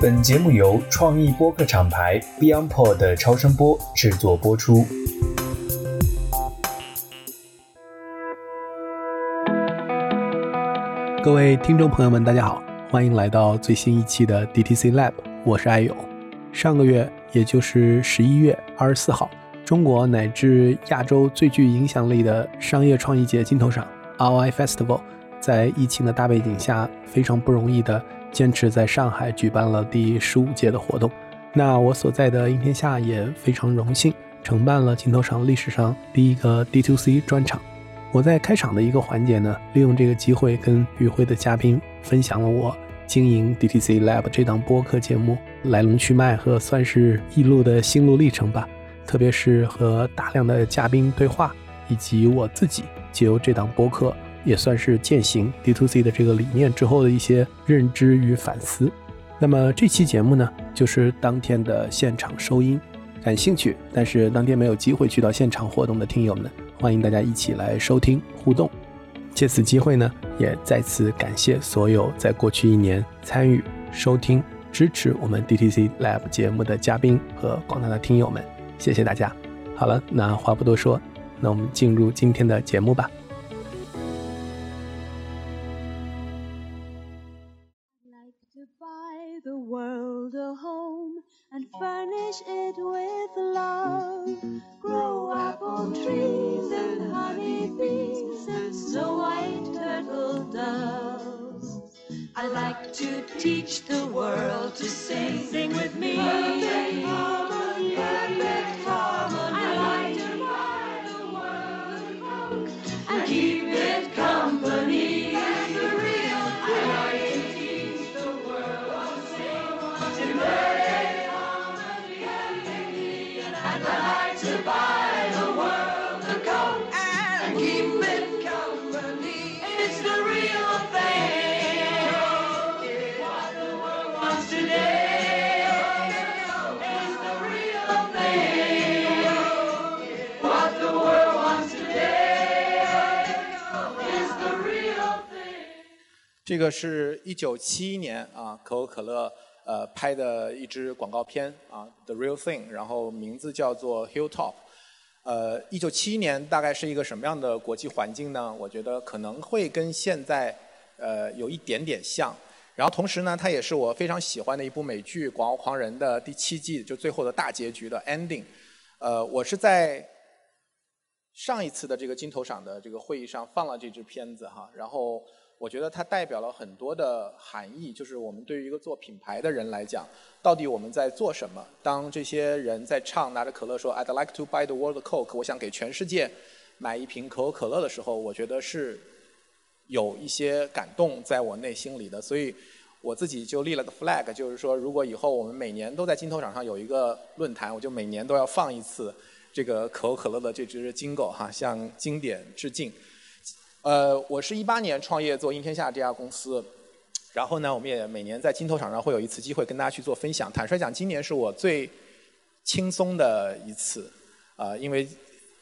本节目由创意播客厂牌 BeyondPod 的超声波制作播出。各位听众朋友们，大家好，欢迎来到最新一期的 DTC Lab，我是艾勇。上个月，也就是十一月二十四号，中国乃至亚洲最具影响力的商业创意节金头赏 ROI Festival，在疫情的大背景下，非常不容易的坚持在上海举办了第十五届的活动。那我所在的应天下也非常荣幸承办了镜头厂历史上第一个 D2C 专场。我在开场的一个环节呢，利用这个机会跟与会的嘉宾分享了我经营 DTC Lab 这档播客节目来龙去脉和算是一路的心路历程吧。特别是和大量的嘉宾对话，以及我自己借由这档播客也算是践行 D to C 的这个理念之后的一些认知与反思。那么这期节目呢，就是当天的现场收音。感兴趣但是当天没有机会去到现场活动的听友们。欢迎大家一起来收听互动。借此机会呢，也再次感谢所有在过去一年参与、收听、支持我们 DTC Lab 节目的嘉宾和广大的听友们，谢谢大家。好了，那话不多说，那我们进入今天的节目吧。to teach the world to sing. Sing with me. 这个是一九七一年啊，可口可乐呃拍的一支广告片啊，《The Real Thing》，然后名字叫做 Hilltop。呃，一九七一年大概是一个什么样的国际环境呢？我觉得可能会跟现在呃有一点点像。然后同时呢，它也是我非常喜欢的一部美剧《广告狂人》的第七季就最后的大结局的 ending。呃，我是在上一次的这个金头赏的这个会议上放了这支片子哈，然后。我觉得它代表了很多的含义，就是我们对于一个做品牌的人来讲，到底我们在做什么？当这些人在唱拿着可乐说 "I'd like to buy the world Coke"，我想给全世界买一瓶可口可乐的时候，我觉得是有一些感动在我内心里的。所以我自己就立了个 flag，就是说，如果以后我们每年都在金头场上有一个论坛，我就每年都要放一次这个可口可乐的这支金狗哈，向经典致敬。呃，我是一八年创业做应天下这家公司，然后呢，我们也每年在金头场上会有一次机会跟大家去做分享。坦率讲，今年是我最轻松的一次，啊，因为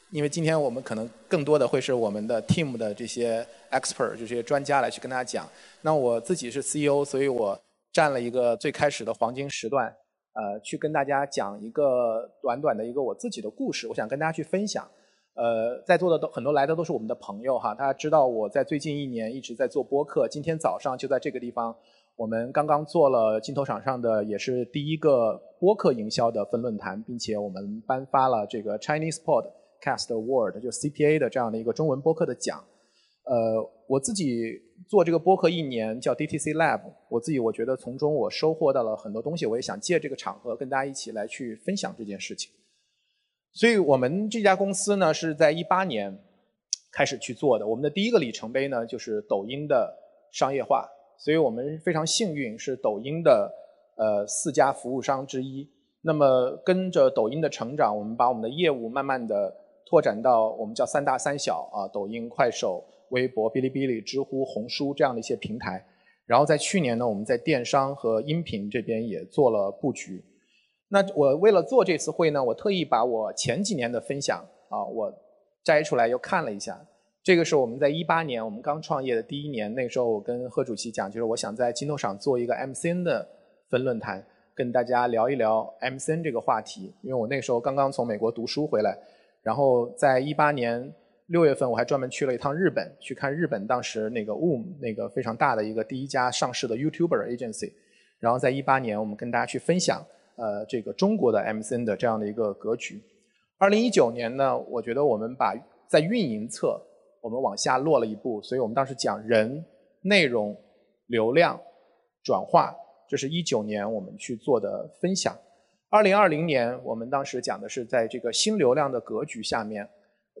因为今天我们可能更多的会是我们的 team 的这些 expert 这些专家来去跟大家讲。那我自己是 CEO，所以我占了一个最开始的黄金时段，呃，去跟大家讲一个短短的一个我自己的故事，我想跟大家去分享。呃，在座的都很多来的都是我们的朋友哈，大家知道我在最近一年一直在做播客，今天早上就在这个地方，我们刚刚做了镜头场上的也是第一个播客营销的分论坛，并且我们颁发了这个 Chinese Podcast Award，就 CPA 的这样的一个中文播客的奖。呃，我自己做这个播客一年叫 DTC Lab，我自己我觉得从中我收获到了很多东西，我也想借这个场合跟大家一起来去分享这件事情。所以我们这家公司呢，是在一八年开始去做的。我们的第一个里程碑呢，就是抖音的商业化。所以我们非常幸运，是抖音的呃四家服务商之一。那么跟着抖音的成长，我们把我们的业务慢慢的拓展到我们叫三大三小啊，抖音、快手、微博、哔哩哔哩、知乎、红书这样的一些平台。然后在去年呢，我们在电商和音频这边也做了布局。那我为了做这次会呢，我特意把我前几年的分享啊，我摘出来又看了一下。这个是我们在一八年我们刚创业的第一年，那时候我跟贺主席讲，就是我想在金头上做一个 MCN 的分论坛，跟大家聊一聊 MCN 这个话题。因为我那时候刚刚从美国读书回来，然后在一八年六月份我还专门去了一趟日本，去看日本当时那个 WOM 那个非常大的一个第一家上市的 YouTuber agency。然后在一八年我们跟大家去分享呃这个中国的 MCN 的这样的一个格局。二零一九年呢，我觉得我们把在运营侧我们往下落了一步，所以我们当时讲人、内容、流量、转化，这是一九年我们去做的分享。二零二零年我们当时讲的是在这个新流量的格局下面，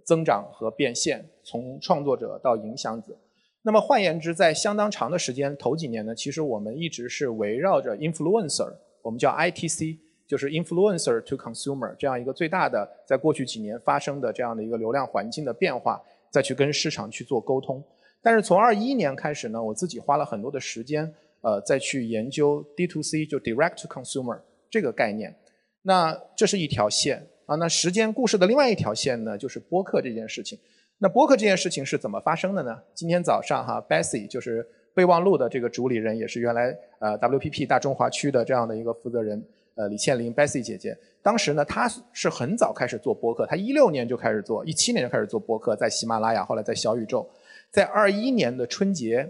增长和变现，从创作者到影响者。那么换言之，在相当长的时间头几年呢，其实我们一直是围绕着 influencer，我们叫 ITC，就是 influencer to consumer 这样一个最大的在过去几年发生的这样的一个流量环境的变化，再去跟市场去做沟通。但是从二一年开始呢，我自己花了很多的时间，呃，再去研究 D to C 就 direct to consumer 这个概念。那这是一条线啊。那时间故事的另外一条线呢，就是播客这件事情。那播客这件事情是怎么发生的呢？今天早上哈，Bessy 就是备忘录的这个主理人，也是原来呃 WPP 大中华区的这样的一个负责人，呃李倩玲 Bessy 姐姐。当时呢，她是很早开始做播客，她一六年就开始做，一七年就开始做播客，在喜马拉雅，后来在小宇宙。在二一年的春节，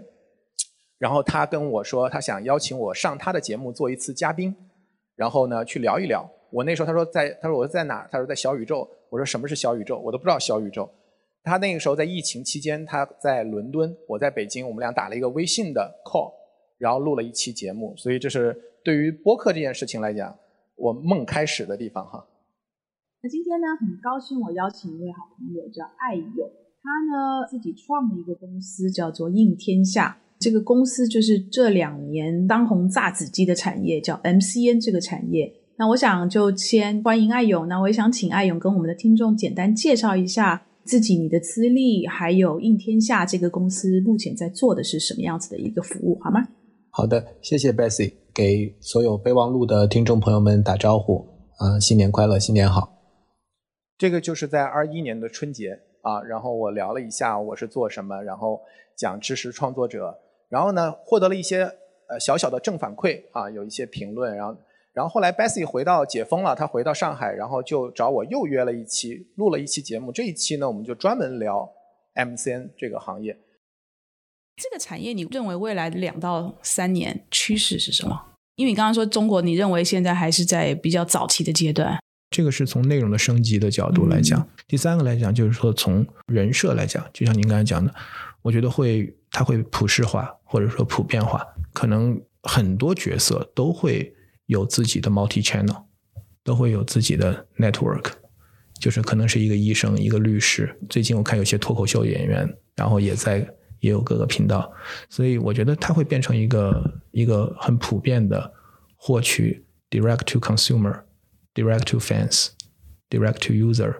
然后她跟我说，她想邀请我上她的节目做一次嘉宾，然后呢去聊一聊。我那时候她说在，她说我在哪？她说在小宇宙。我说什么是小宇宙？我都不知道小宇宙。他那个时候在疫情期间，他在伦敦，我在北京，我们俩打了一个微信的 call，然后录了一期节目。所以这是对于播客这件事情来讲，我梦开始的地方哈。那今天呢，很高兴我邀请一位好朋友叫艾勇，他呢自己创了一个公司叫做应天下，这个公司就是这两年当红炸子鸡的产业叫 MCN 这个产业。那我想就先欢迎艾勇，那我也想请艾勇跟我们的听众简单介绍一下。自己你的资历，还有应天下这个公司目前在做的是什么样子的一个服务，好吗？好的，谢谢 Bessy，给所有备忘录的听众朋友们打招呼，啊，新年快乐，新年好。这个就是在二一年的春节啊，然后我聊了一下我是做什么，然后讲知识创作者，然后呢获得了一些呃小小的正反馈啊，有一些评论，然后。然后后来 Bessy 回到解封了，他回到上海，然后就找我又约了一期，录了一期节目。这一期呢，我们就专门聊 MCN 这个行业。这个产业，你认为未来两到三年趋势是什么？因为你刚刚说中国，你认为现在还是在比较早期的阶段。这个是从内容的升级的角度来讲。第三个来讲，就是说从人设来讲，就像您刚才讲的，我觉得会它会普世化或者说普遍化，可能很多角色都会。有自己的 multi channel，都会有自己的 network，就是可能是一个医生，一个律师。最近我看有些脱口秀演员，然后也在也有各个频道，所以我觉得它会变成一个一个很普遍的获取 direct to consumer、direct to fans、direct to user，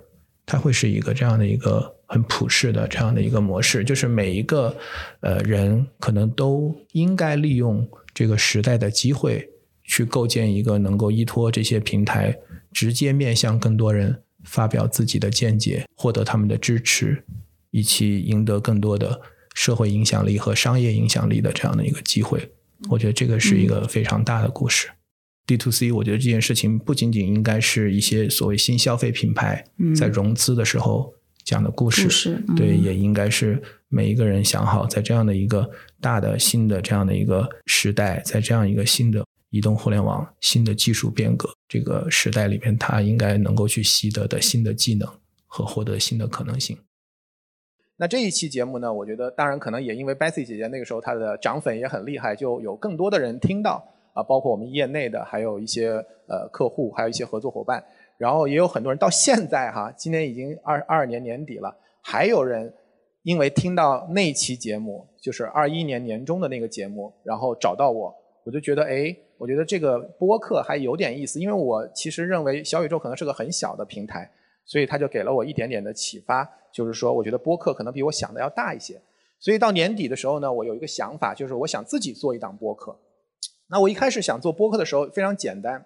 它会是一个这样的一个很普世的这样的一个模式，就是每一个呃人可能都应该利用这个时代的机会。去构建一个能够依托这些平台，直接面向更多人发表自己的见解，获得他们的支持，以及赢得更多的社会影响力和商业影响力的这样的一个机会。我觉得这个是一个非常大的故事。D to C，我觉得这件事情不仅仅应该是一些所谓新消费品牌在融资的时候讲的故事，对，也应该是每一个人想好，在这样的一个大的新的这样的一个时代，在这样一个新的。移动互联网新的技术变革这个时代里边，他应该能够去习得的新的技能和获得新的可能性。那这一期节目呢，我觉得当然可能也因为 Bessy 姐姐那个时候她的涨粉也很厉害，就有更多的人听到啊，包括我们业内的，还有一些呃客户，还有一些合作伙伴，然后也有很多人到现在哈，今年已经二二二年年底了，还有人因为听到那期节目，就是二一年年中的那个节目，然后找到我，我就觉得哎。我觉得这个播客还有点意思，因为我其实认为小宇宙可能是个很小的平台，所以他就给了我一点点的启发，就是说我觉得播客可能比我想的要大一些。所以到年底的时候呢，我有一个想法，就是我想自己做一档播客。那我一开始想做播客的时候非常简单，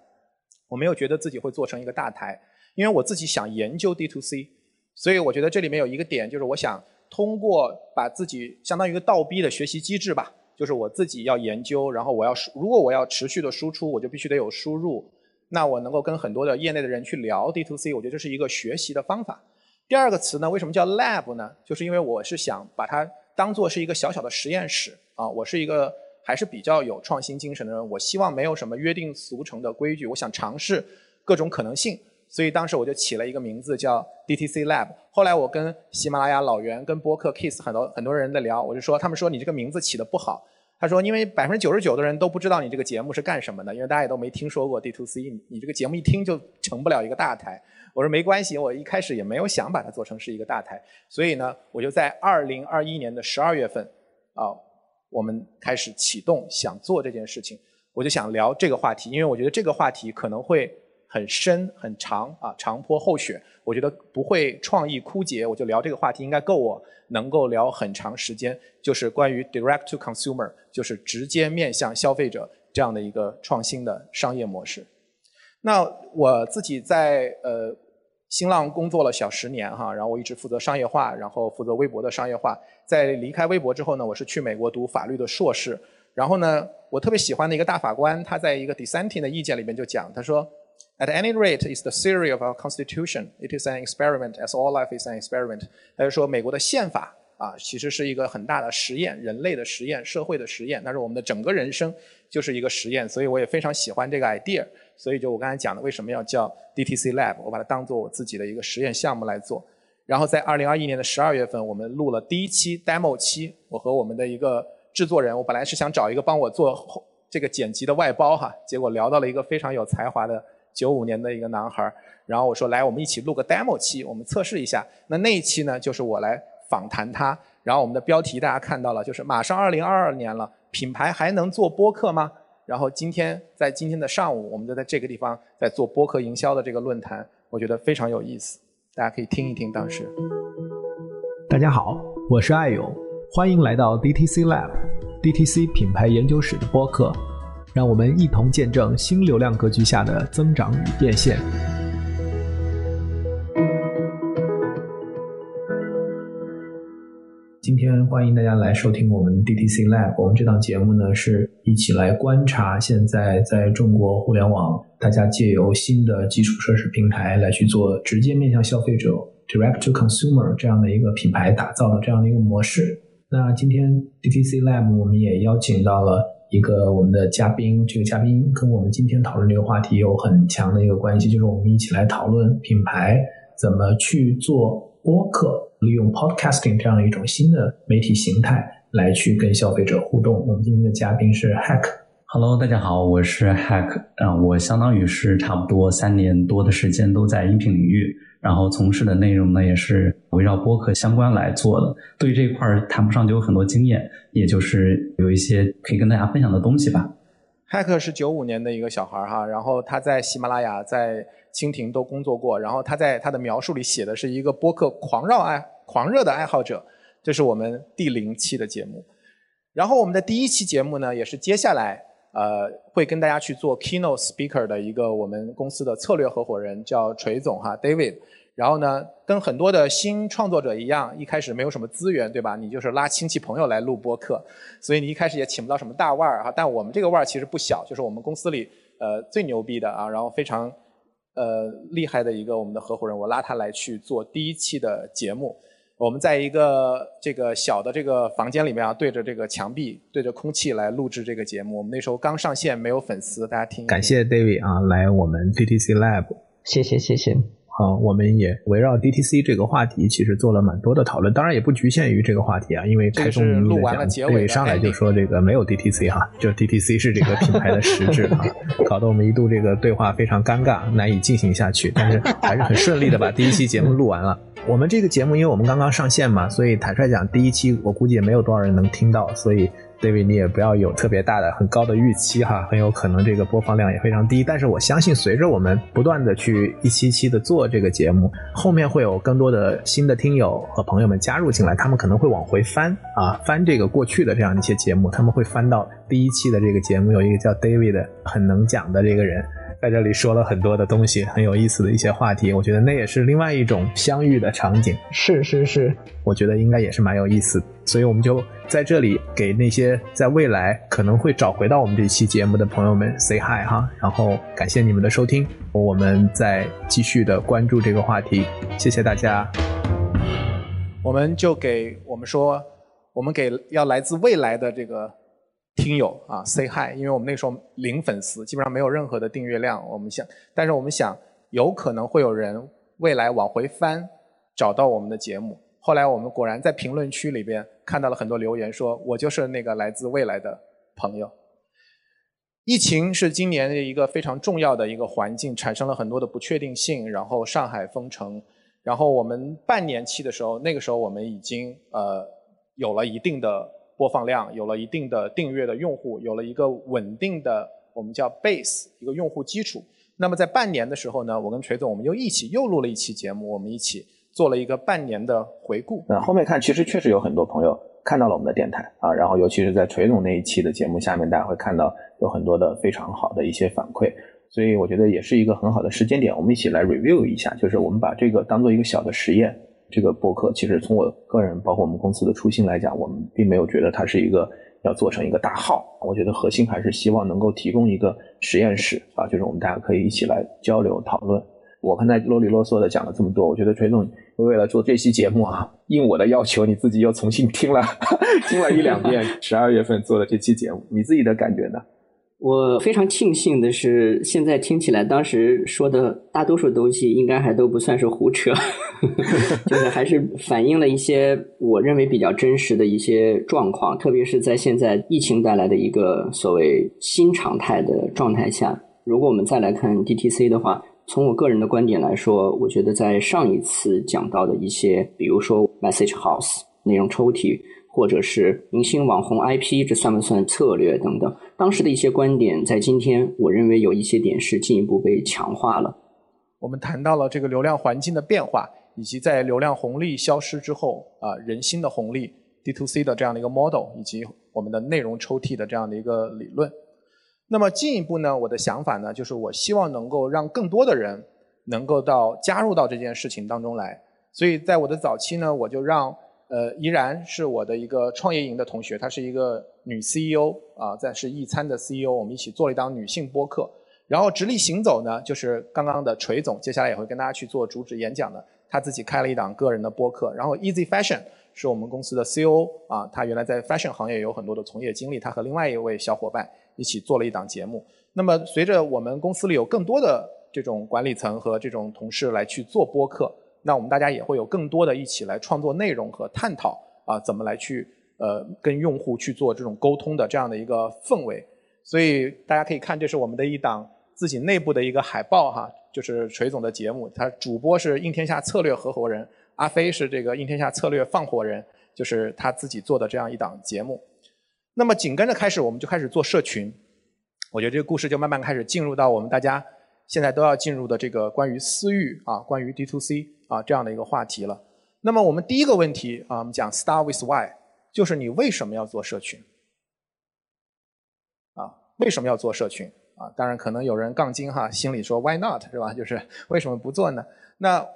我没有觉得自己会做成一个大台，因为我自己想研究 D to C，所以我觉得这里面有一个点，就是我想通过把自己相当于一个倒逼的学习机制吧。就是我自己要研究，然后我要如果我要持续的输出，我就必须得有输入。那我能够跟很多的业内的人去聊 D to C，我觉得这是一个学习的方法。第二个词呢，为什么叫 lab 呢？就是因为我是想把它当做是一个小小的实验室啊。我是一个还是比较有创新精神的人，我希望没有什么约定俗成的规矩，我想尝试各种可能性。所以当时我就起了一个名字叫 DTC Lab。后来我跟喜马拉雅老袁、跟播客 Kiss 很多很多人在聊，我就说他们说你这个名字起的不好。他说因为百分之九十九的人都不知道你这个节目是干什么的，因为大家也都没听说过 D2C，你你这个节目一听就成不了一个大台。我说没关系，我一开始也没有想把它做成是一个大台。所以呢，我就在二零二一年的十二月份啊，我们开始启动想做这件事情，我就想聊这个话题，因为我觉得这个话题可能会。很深很长啊，长坡厚雪，我觉得不会创意枯竭，我就聊这个话题应该够我能够聊很长时间，就是关于 direct to consumer，就是直接面向消费者这样的一个创新的商业模式。那我自己在呃新浪工作了小十年哈，然后我一直负责商业化，然后负责微博的商业化。在离开微博之后呢，我是去美国读法律的硕士，然后呢，我特别喜欢的一个大法官，他在一个 dissenting 的意见里面就讲，他说。At any rate, is the theory of our constitution. It is an experiment, as all life is an experiment. 他就说，美国的宪法啊，其实是一个很大的实验，人类的实验，社会的实验。但是我们的整个人生就是一个实验，所以我也非常喜欢这个 idea。所以就我刚才讲的，为什么要叫 DTC Lab？我把它当做我自己的一个实验项目来做。然后在2021年的12月份，我们录了第一期 demo 期。我和我们的一个制作人，我本来是想找一个帮我做这个剪辑的外包哈，结果聊到了一个非常有才华的。九五年的一个男孩然后我说来，我们一起录个 demo 期，我们测试一下。那那一期呢，就是我来访谈他。然后我们的标题大家看到了，就是马上二零二二年了，品牌还能做播客吗？然后今天在今天的上午，我们就在这个地方在做播客营销的这个论坛，我觉得非常有意思，大家可以听一听当时。大家好，我是爱勇，欢迎来到 DTC Lab，DTC 品牌研究室的播客。让我们一同见证新流量格局下的增长与变现。今天欢迎大家来收听我们 DTC Lab。我们这档节目呢，是一起来观察现在在中国互联网，大家借由新的基础设施平台来去做直接面向消费者 （Direct to Consumer） 这样的一个品牌打造的这样的一个模式。那今天 DTC Lab 我们也邀请到了。一个我们的嘉宾，这个嘉宾跟我们今天讨论这个话题有很强的一个关系，就是我们一起来讨论品牌怎么去做播客，利用 podcasting 这样一种新的媒体形态来去跟消费者互动。我们今天的嘉宾是 Hack。Hello，大家好，我是 Hack。啊，我相当于是差不多三年多的时间都在音频领域。然后从事的内容呢，也是围绕播客相关来做的。对这块儿谈不上就有很多经验，也就是有一些可以跟大家分享的东西吧。骇客是九五年的一个小孩儿哈，然后他在喜马拉雅、在蜻蜓都工作过。然后他在他的描述里写的是一个播客狂热爱、狂热的爱好者。这是我们第零期的节目。然后我们的第一期节目呢，也是接下来呃会跟大家去做 keynote speaker 的一个我们公司的策略合伙人，叫锤总哈，David。然后呢，跟很多的新创作者一样，一开始没有什么资源，对吧？你就是拉亲戚朋友来录播客，所以你一开始也请不到什么大腕儿哈。但我们这个腕儿其实不小，就是我们公司里呃最牛逼的啊，然后非常呃厉害的一个我们的合伙人，我拉他来去做第一期的节目。我们在一个这个小的这个房间里面啊，对着这个墙壁，对着空气来录制这个节目。我们那时候刚上线，没有粉丝，大家听。感谢 David 啊，来我们 DTC Lab，谢谢谢谢。啊，我们也围绕 DTC 这个话题，其实做了蛮多的讨论。当然也不局限于这个话题啊，因为开宗明义的讲，对，上来就说这个没有 DTC 哈，就 DTC 是这个品牌的实质啊，搞得我们一度这个对话非常尴尬，难以进行下去。但是还是很顺利的把第一期节目录完了。我们这个节目，因为我们刚刚上线嘛，所以坦率讲，第一期我估计也没有多少人能听到，所以。David，你也不要有特别大的、很高的预期哈，很有可能这个播放量也非常低。但是我相信，随着我们不断的去一期期的做这个节目，后面会有更多的新的听友和朋友们加入进来，他们可能会往回翻啊，翻这个过去的这样一些节目，他们会翻到第一期的这个节目，有一个叫 David 的很能讲的这个人。在这里说了很多的东西，很有意思的一些话题。我觉得那也是另外一种相遇的场景。是是是，我觉得应该也是蛮有意思。所以我们就在这里给那些在未来可能会找回到我们这期节目的朋友们 say hi 哈，然后感谢你们的收听，我们再继续的关注这个话题。谢谢大家。我们就给我们说，我们给要来自未来的这个听友啊 say hi，因为我们那时候零粉丝，基本上没有任何的订阅量。我们想，但是我们想，有可能会有人未来往回翻，找到我们的节目。后来我们果然在评论区里边看到了很多留言，说我就是那个来自未来的朋友。疫情是今年的一个非常重要的一个环境，产生了很多的不确定性，然后上海封城。然后我们半年期的时候，那个时候我们已经呃有了一定的播放量，有了一定的订阅的用户，有了一个稳定的我们叫 base 一个用户基础。那么在半年的时候呢，我跟锤总我们又一起又录了一期节目，我们一起做了一个半年的回顾。那后面看其实确实有很多朋友看到了我们的电台啊，然后尤其是在锤总那一期的节目下面，大家会看到有很多的非常好的一些反馈。所以我觉得也是一个很好的时间点，我们一起来 review 一下，就是我们把这个当做一个小的实验。这个博客其实从我个人，包括我们公司的初心来讲，我们并没有觉得它是一个要做成一个大号。我觉得核心还是希望能够提供一个实验室啊，就是我们大家可以一起来交流讨论。我刚才啰里啰嗦的讲了这么多，我觉得崔总为了做这期节目啊，应我的要求，你自己又重新听了 听了一两遍十二月份做的这期节目，你自己的感觉呢？我非常庆幸的是，现在听起来当时说的大多数东西应该还都不算是胡扯，就是还是反映了一些我认为比较真实的一些状况，特别是在现在疫情带来的一个所谓新常态的状态下。如果我们再来看 DTC 的话，从我个人的观点来说，我觉得在上一次讲到的一些，比如说 Message House 内容抽屉。或者是明星网红 IP，这算不算策略等等？当时的一些观点，在今天，我认为有一些点是进一步被强化了。我们谈到了这个流量环境的变化，以及在流量红利消失之后啊，人心的红利 D to C 的这样的一个 model，以及我们的内容抽屉的这样的一个理论。那么进一步呢，我的想法呢，就是我希望能够让更多的人能够到加入到这件事情当中来。所以在我的早期呢，我就让。呃，依然是我的一个创业营的同学，她是一个女 CEO 啊，在是易餐的 CEO，我们一起做了一档女性播客。然后直立行走呢，就是刚刚的锤总，接下来也会跟大家去做主旨演讲的。他自己开了一档个人的播客。然后 Easy Fashion 是我们公司的 CEO 啊，他原来在 fashion 行业有很多的从业经历，他和另外一位小伙伴一起做了一档节目。那么随着我们公司里有更多的这种管理层和这种同事来去做播客。那我们大家也会有更多的一起来创作内容和探讨啊，怎么来去呃跟用户去做这种沟通的这样的一个氛围。所以大家可以看，这是我们的一档自己内部的一个海报哈，就是锤总的节目，他主播是应天下策略合伙人，阿飞是这个应天下策略放火人，就是他自己做的这样一档节目。那么紧跟着开始，我们就开始做社群，我觉得这个故事就慢慢开始进入到我们大家现在都要进入的这个关于私域啊，关于 D to C。啊，这样的一个话题了。那么我们第一个问题啊，我们讲 start with why，就是你为什么要做社群？啊，为什么要做社群？啊，当然可能有人杠精哈，心里说 why not 是吧？就是为什么不做呢？那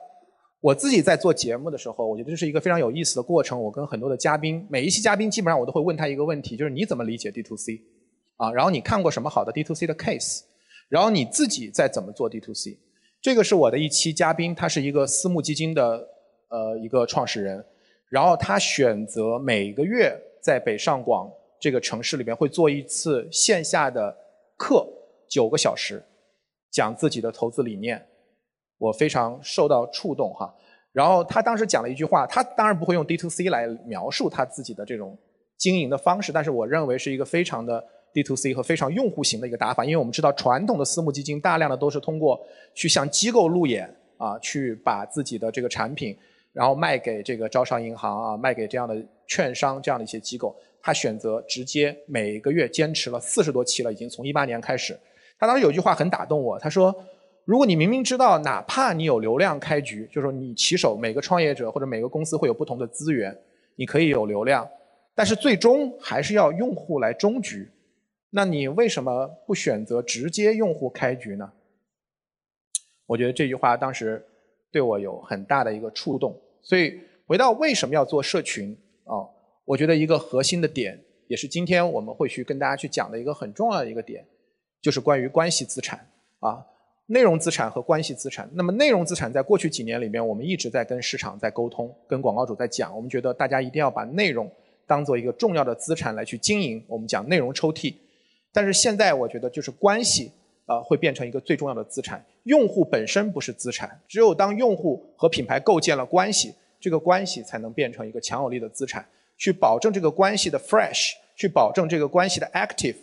我自己在做节目的时候，我觉得这是一个非常有意思的过程。我跟很多的嘉宾，每一期嘉宾基本上我都会问他一个问题，就是你怎么理解 D to C？啊，然后你看过什么好的 D to C 的 case？然后你自己在怎么做 D to C？这个是我的一期嘉宾，他是一个私募基金的呃一个创始人，然后他选择每个月在北上广这个城市里边会做一次线下的课，九个小时，讲自己的投资理念，我非常受到触动哈。然后他当时讲了一句话，他当然不会用 D to C 来描述他自己的这种经营的方式，但是我认为是一个非常的。D to C 和非常用户型的一个打法，因为我们知道传统的私募基金大量的都是通过去向机构路演啊，去把自己的这个产品，然后卖给这个招商银行啊，卖给这样的券商这样的一些机构。他选择直接每个月坚持了四十多期了，已经从一八年开始。他当时有句话很打动我，他说：“如果你明明知道，哪怕你有流量开局，就是说你起手每个创业者或者每个公司会有不同的资源，你可以有流量，但是最终还是要用户来终局。”那你为什么不选择直接用户开局呢？我觉得这句话当时对我有很大的一个触动。所以回到为什么要做社群啊？我觉得一个核心的点，也是今天我们会去跟大家去讲的一个很重要的一个点，就是关于关系资产啊，内容资产和关系资产。那么内容资产在过去几年里面，我们一直在跟市场在沟通，跟广告主在讲，我们觉得大家一定要把内容当做一个重要的资产来去经营。我们讲内容抽屉，但是现在我觉得就是关系啊会变成一个最重要的资产。用户本身不是资产，只有当用户和品牌构建了关系，这个关系才能变成一个强有力的资产，去保证这个关系的 fresh，去保证这个关系的 active，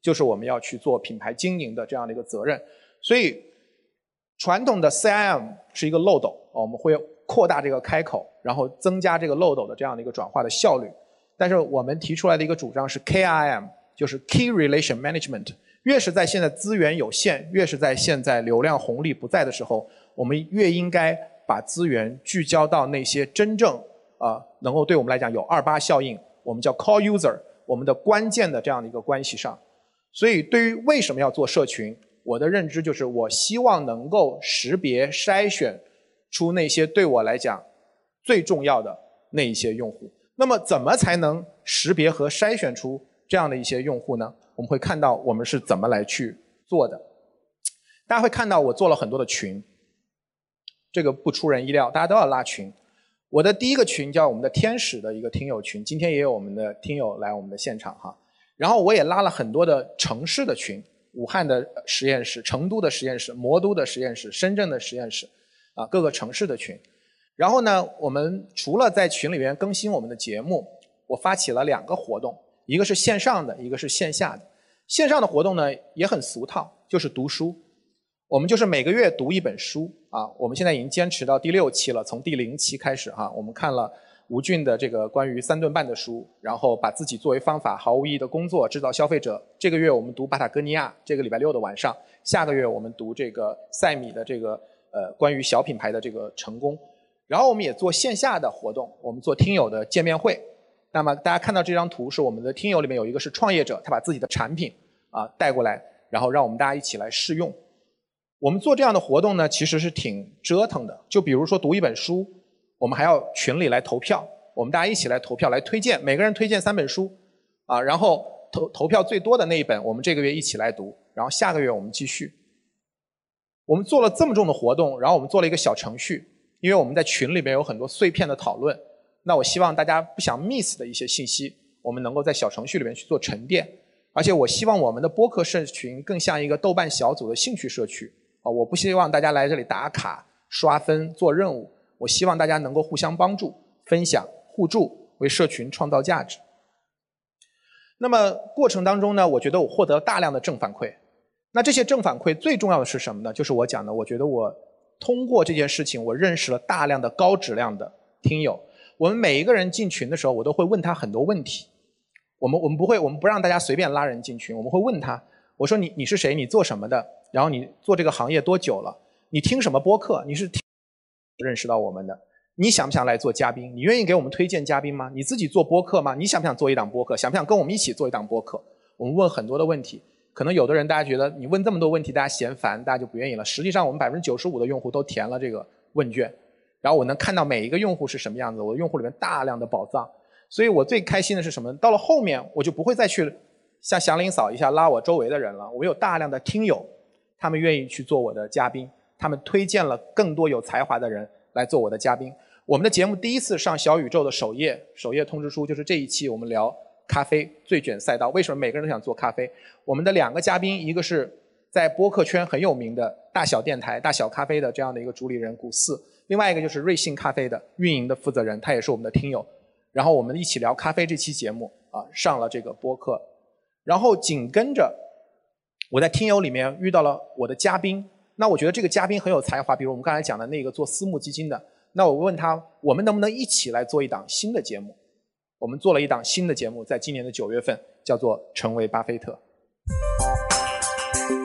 就是我们要去做品牌经营的这样的一个责任。所以，传统的 CIM 是一个漏斗，我们会扩大这个开口，然后增加这个漏斗的这样的一个转化的效率。但是我们提出来的一个主张是 KIM，就是 Key Relation Management。越是在现在资源有限，越是在现在流量红利不在的时候，我们越应该把资源聚焦到那些真正啊能够对我们来讲有二八效应，我们叫 Call User，我们的关键的这样的一个关系上。所以，对于为什么要做社群，我的认知就是，我希望能够识别筛选出那些对我来讲最重要的那一些用户。那么，怎么才能识别和筛选出这样的一些用户呢？我们会看到我们是怎么来去做的。大家会看到我做了很多的群，这个不出人意料，大家都要拉群。我的第一个群叫我们的天使的一个听友群，今天也有我们的听友来我们的现场哈。然后我也拉了很多的城市的群，武汉的实验室、成都的实验室、魔都的实验室、深圳的实验室，啊，各个城市的群。然后呢，我们除了在群里面更新我们的节目，我发起了两个活动。一个是线上的，一个是线下的。线上的活动呢也很俗套，就是读书。我们就是每个月读一本书啊。我们现在已经坚持到第六期了，从第零期开始哈，我们看了吴俊的这个关于三顿半的书，然后把自己作为方法，毫无意义的工作制造消费者。这个月我们读巴塔哥尼亚，这个礼拜六的晚上。下个月我们读这个赛米的这个呃关于小品牌的这个成功。然后我们也做线下的活动，我们做听友的见面会。那么大家看到这张图是我们的听友里面有一个是创业者，他把自己的产品啊带过来，然后让我们大家一起来试用。我们做这样的活动呢，其实是挺折腾的。就比如说读一本书，我们还要群里来投票，我们大家一起来投票来推荐，每个人推荐三本书啊，然后投投票最多的那一本，我们这个月一起来读，然后下个月我们继续。我们做了这么重的活动，然后我们做了一个小程序，因为我们在群里面有很多碎片的讨论。那我希望大家不想 miss 的一些信息，我们能够在小程序里面去做沉淀。而且我希望我们的播客社群更像一个豆瓣小组的兴趣社区啊！我不希望大家来这里打卡、刷分、做任务。我希望大家能够互相帮助、分享、互助，为社群创造价值。那么过程当中呢，我觉得我获得了大量的正反馈。那这些正反馈最重要的是什么呢？就是我讲的，我觉得我通过这件事情，我认识了大量的高质量的听友。我们每一个人进群的时候，我都会问他很多问题。我们我们不会，我们不让大家随便拉人进群。我们会问他，我说你你是谁？你做什么的？然后你做这个行业多久了？你听什么播客？你是听认识到我们的？你想不想来做嘉宾？你愿意给我们推荐嘉宾吗？你自己做播客吗？你想不想做一档播客？想不想跟我们一起做一档播客？我们问很多的问题。可能有的人大家觉得你问这么多问题，大家嫌烦，大家就不愿意了。实际上，我们百分之九十五的用户都填了这个问卷。然后我能看到每一个用户是什么样子，我的用户里面大量的宝藏，所以我最开心的是什么？到了后面我就不会再去像祥林嫂一下拉我周围的人了。我有大量的听友，他们愿意去做我的嘉宾，他们推荐了更多有才华的人来做我的嘉宾。我们的节目第一次上小宇宙的首页，首页通知书就是这一期我们聊咖啡最卷赛道，为什么每个人都想做咖啡？我们的两个嘉宾，一个是在播客圈很有名的大小电台、大小咖啡的这样的一个主理人古四。另外一个就是瑞幸咖啡的运营的负责人，他也是我们的听友。然后我们一起聊咖啡这期节目啊，上了这个播客。然后紧跟着，我在听友里面遇到了我的嘉宾。那我觉得这个嘉宾很有才华，比如我们刚才讲的那个做私募基金的。那我问他，我们能不能一起来做一档新的节目？我们做了一档新的节目，在今年的九月份，叫做《成为巴菲特》。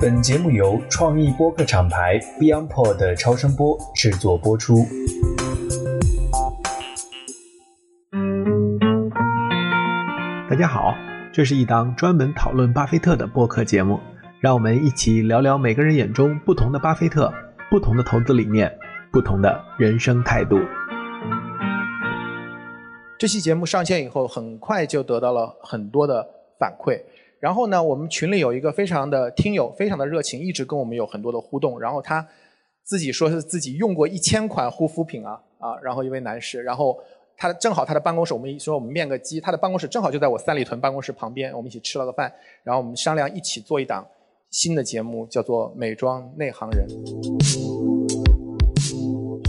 本节目由创意播客厂牌 BeyondPod 超声波制作播出。大家好，这是一档专门讨论巴菲特的播客节目，让我们一起聊聊每个人眼中不同的巴菲特，不同的投资理念，不同的人生态度。这期节目上线以后，很快就得到了很多的反馈。然后呢，我们群里有一个非常的听友，非常的热情，一直跟我们有很多的互动。然后他自己说是自己用过一千款护肤品啊啊，然后一位男士，然后他正好他的办公室，我们说我们面个基，他的办公室正好就在我三里屯办公室旁边，我们一起吃了个饭，然后我们商量一起做一档新的节目，叫做《美妆内行人》。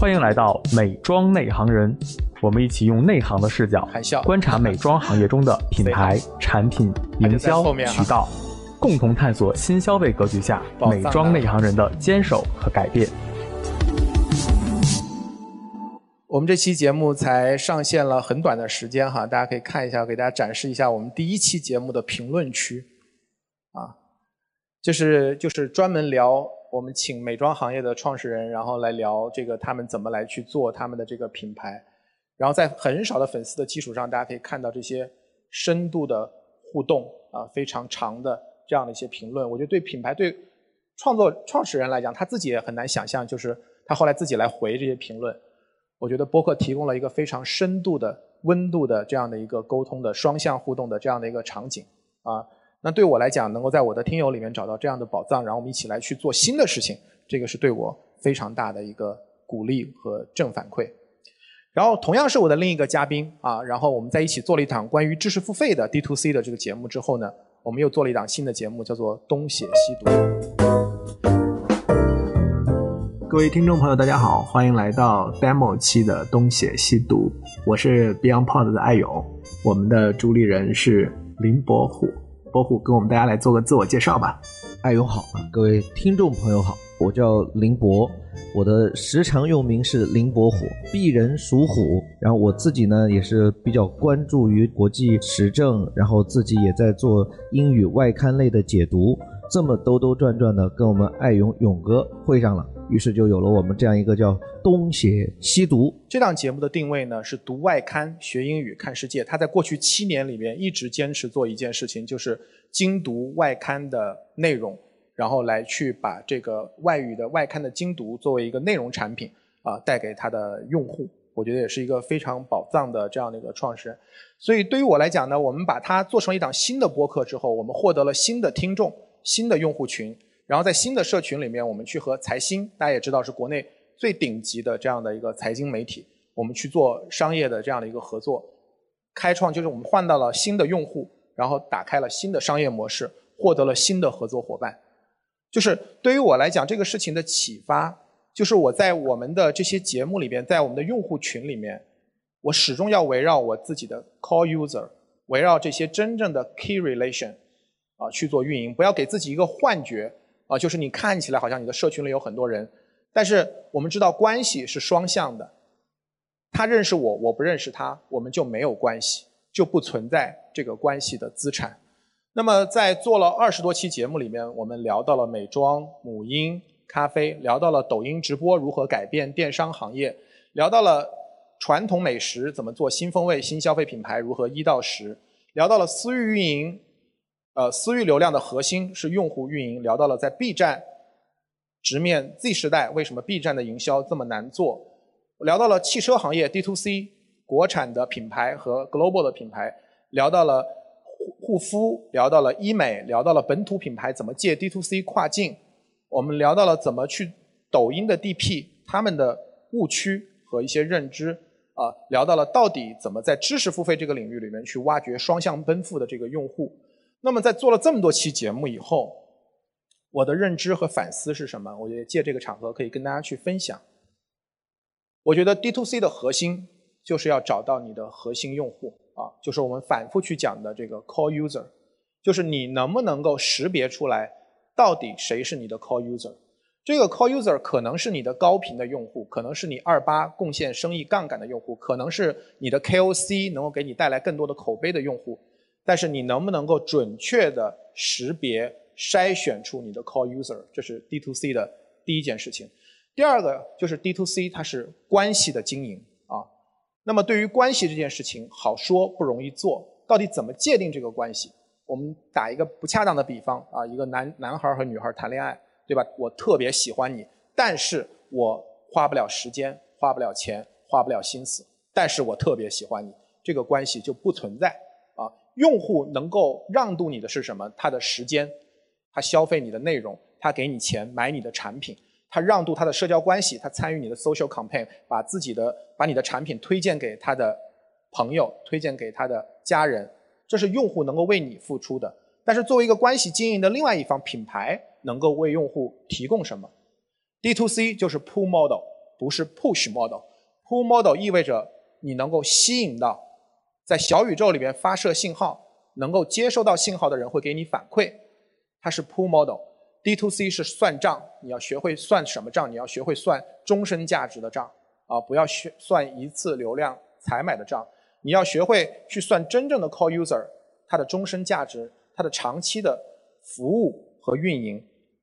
欢迎来到美妆内行人，我们一起用内行的视角观察美妆行业中的品牌、产品、营销渠道，共同探索新消费格局下美妆内行人的坚守和改变。我们这期节目才上线了很短的时间哈，大家可以看一下，给大家展示一下我们第一期节目的评论区，啊，就是就是专门聊我们请美妆行业的创始人，然后来聊这个他们怎么来去做他们的这个品牌，然后在很少的粉丝的基础上，大家可以看到这些深度的互动啊，非常长的这样的一些评论，我觉得对品牌对创作创始人来讲，他自己也很难想象，就是他后来自己来回这些评论。我觉得播客提供了一个非常深度的、温度的这样的一个沟通的双向互动的这样的一个场景啊。那对我来讲，能够在我的听友里面找到这样的宝藏，然后我们一起来去做新的事情，这个是对我非常大的一个鼓励和正反馈。然后同样是我的另一个嘉宾啊，然后我们在一起做了一档关于知识付费的 D to C 的这个节目之后呢，我们又做了一档新的节目，叫做《东写西读》。各位听众朋友，大家好，欢迎来到 demo 期的东写西读，我是 BeyondPod 的爱友，我们的主理人是林伯虎，伯虎跟我们大家来做个自我介绍吧。爱勇好，各位听众朋友好，我叫林博，我的时常用名是林伯虎，鄙人属虎，然后我自己呢也是比较关注于国际时政，然后自己也在做英语外刊类的解读，这么兜兜转转的跟我们爱勇勇哥会上了，于是就有了我们这样一个叫东邪西读，这档节目的定位呢是读外刊学英语看世界。他在过去七年里面一直坚持做一件事情，就是精读外刊的内容，然后来去把这个外语的外刊的精读作为一个内容产品啊带给他的用户。我觉得也是一个非常宝藏的这样的一个创始人。所以对于我来讲呢，我们把它做成一档新的播客之后，我们获得了新的听众、新的用户群。然后在新的社群里面，我们去和财新，大家也知道是国内最顶级的这样的一个财经媒体，我们去做商业的这样的一个合作，开创就是我们换到了新的用户，然后打开了新的商业模式，获得了新的合作伙伴。就是对于我来讲，这个事情的启发，就是我在我们的这些节目里边，在我们的用户群里面，我始终要围绕我自己的 core user，围绕这些真正的 key relation 啊去做运营，不要给自己一个幻觉。啊，就是你看起来好像你的社群里有很多人，但是我们知道关系是双向的，他认识我，我不认识他，我们就没有关系，就不存在这个关系的资产。那么在做了二十多期节目里面，我们聊到了美妆、母婴、咖啡，聊到了抖音直播如何改变电商行业，聊到了传统美食怎么做新风味、新消费品牌如何一到十，聊到了私域运营。呃，私域流量的核心是用户运营，聊到了在 B 站直面 Z 时代，为什么 B 站的营销这么难做？聊到了汽车行业 D to C，国产的品牌和 global 的品牌，聊到了护护肤，聊到了医美，聊到了本土品牌怎么借 D to C 跨境，我们聊到了怎么去抖音的 DP 他们的误区和一些认知，啊，聊到了到底怎么在知识付费这个领域里面去挖掘双向奔赴的这个用户。那么在做了这么多期节目以后，我的认知和反思是什么？我觉得借这个场合可以跟大家去分享。我觉得 D to C 的核心就是要找到你的核心用户啊，就是我们反复去讲的这个 core user，就是你能不能够识别出来到底谁是你的 core user。这个 core user 可能是你的高频的用户，可能是你二八贡献生意杠杆的用户，可能是你的 KOC 能够给你带来更多的口碑的用户。但是你能不能够准确的识别、筛选出你的 core user，这是 D to C 的第一件事情。第二个就是 D to C，它是关系的经营啊。那么对于关系这件事情，好说不容易做，到底怎么界定这个关系？我们打一个不恰当的比方啊，一个男男孩和女孩谈恋爱，对吧？我特别喜欢你，但是我花不了时间，花不了钱，花不了心思，但是我特别喜欢你，这个关系就不存在。用户能够让渡你的是什么？他的时间，他消费你的内容，他给你钱买你的产品，他让渡他的社交关系，他参与你的 social campaign，把自己的把你的产品推荐给他的朋友，推荐给他的家人，这是用户能够为你付出的。但是作为一个关系经营的另外一方，品牌能够为用户提供什么？D to C 就是 pull model，不是 push model。pull model 意味着你能够吸引到在小宇宙里边发射信号，能够接收到信号的人会给你反馈，它是 pull model。D to C 是算账，你要学会算什么账？你要学会算终身价值的账啊，不要学算一次流量采买的账。你要学会去算真正的 call user，它的终身价值。它的长期的服务和运营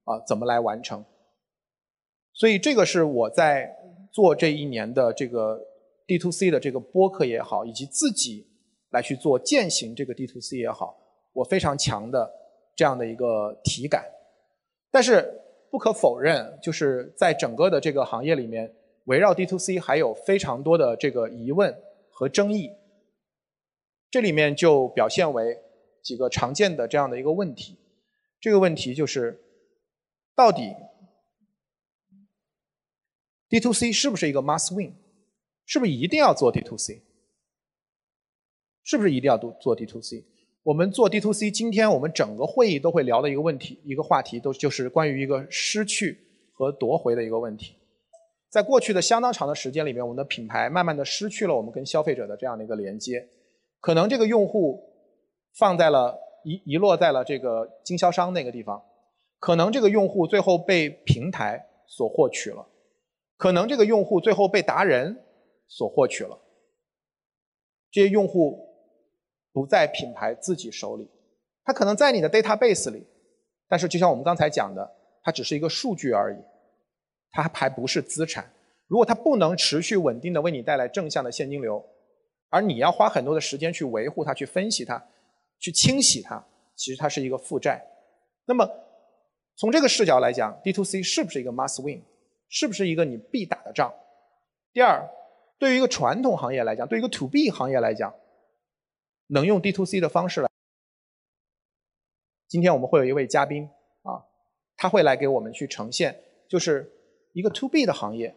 啊，怎么来完成？所以这个是我在做这一年的这个 D to C 的这个播客也好，以及自己来去做践行这个 D to C 也好，我非常强的这样的一个体感。但是不可否认，就是在整个的这个行业里面，围绕 D to C 还有非常多的这个疑问和争议。这里面就表现为。几个常见的这样的一个问题，这个问题就是，到底 D to C 是不是一个 must win？是不是一定要做 D to C？是不是一定要做做 D to C？我们做 D to C，今天我们整个会议都会聊的一个问题，一个话题，都就是关于一个失去和夺回的一个问题。在过去的相当长的时间里面，我们的品牌慢慢的失去了我们跟消费者的这样的一个连接，可能这个用户。放在了遗遗落在了这个经销商那个地方，可能这个用户最后被平台所获取了，可能这个用户最后被达人所获取了。这些用户不在品牌自己手里，他可能在你的 database 里，但是就像我们刚才讲的，它只是一个数据而已，它还不是资产。如果它不能持续稳定的为你带来正向的现金流，而你要花很多的时间去维护它，去分析它。去清洗它，其实它是一个负债。那么从这个视角来讲，D to C 是不是一个 must win？是不是一个你必打的仗？第二，对于一个传统行业来讲，对于一个 To B 行业来讲，能用 D to C 的方式来？今天我们会有一位嘉宾啊，他会来给我们去呈现，就是一个 To B 的行业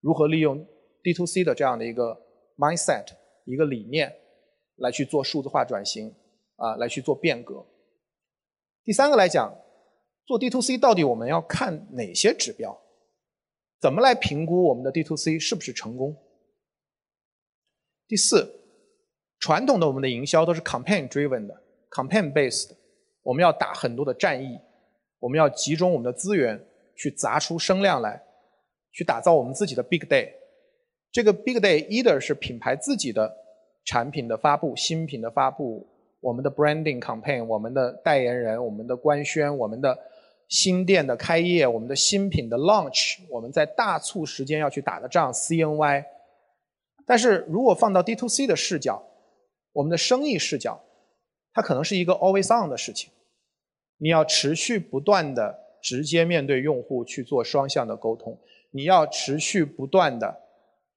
如何利用 D to C 的这样的一个 mindset，一个理念。来去做数字化转型，啊，来去做变革。第三个来讲，做 D to C 到底我们要看哪些指标？怎么来评估我们的 D to C 是不是成功？第四，传统的我们的营销都是 campaign driven 的，campaign based，我们要打很多的战役，我们要集中我们的资源去砸出声量来，去打造我们自己的 big day。这个 big day either 是品牌自己的。产品的发布、新品的发布、我们的 branding campaign、我们的代言人、我们的官宣、我们的新店的开业、我们的新品的 launch，我们在大促时间要去打的仗 CNY。但是如果放到 D to C 的视角，我们的生意视角，它可能是一个 always on 的事情。你要持续不断的直接面对用户去做双向的沟通，你要持续不断的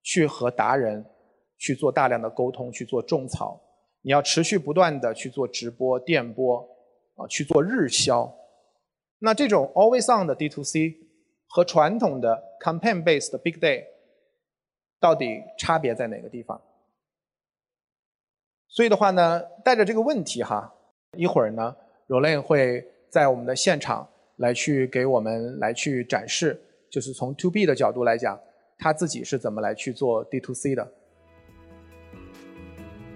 去和达人。去做大量的沟通，去做种草，你要持续不断的去做直播、电播，啊，去做日销。那这种 always on 的 D to C 和传统的 campaign based 的 big day 到底差别在哪个地方？所以的话呢，带着这个问题哈，一会儿呢 r o l a n 会在我们的现场来去给我们来去展示，就是从 to B 的角度来讲，他自己是怎么来去做 D to C 的。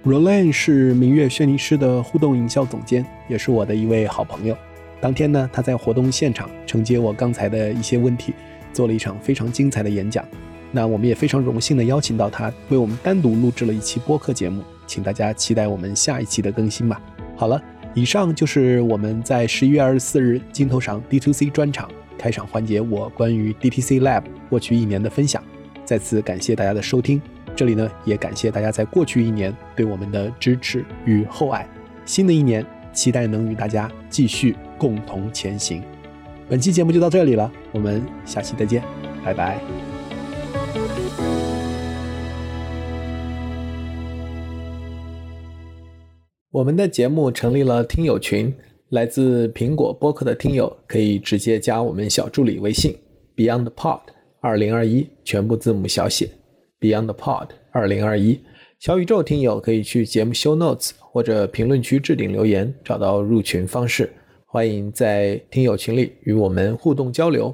Roland 是明月轩尼诗的互动营销总监，也是我的一位好朋友。当天呢，他在活动现场承接我刚才的一些问题，做了一场非常精彩的演讲。那我们也非常荣幸的邀请到他，为我们单独录制了一期播客节目，请大家期待我们下一期的更新吧。好了，以上就是我们在十一月二十四日镜头上 D to C 专场开场环节我关于 DTC Lab 过去一年的分享。再次感谢大家的收听。这里呢，也感谢大家在过去一年对我们的支持与厚爱。新的一年，期待能与大家继续共同前行。本期节目就到这里了，我们下期再见，拜拜。我们的节目成立了听友群，来自苹果播客的听友可以直接加我们小助理微信 BeyondPod 二零二一，全部字母小写 BeyondPod 二零二一。小宇宙听友可以去节目 Show Notes 或者评论区置顶留言，找到入群方式。欢迎在听友群里与我们互动交流。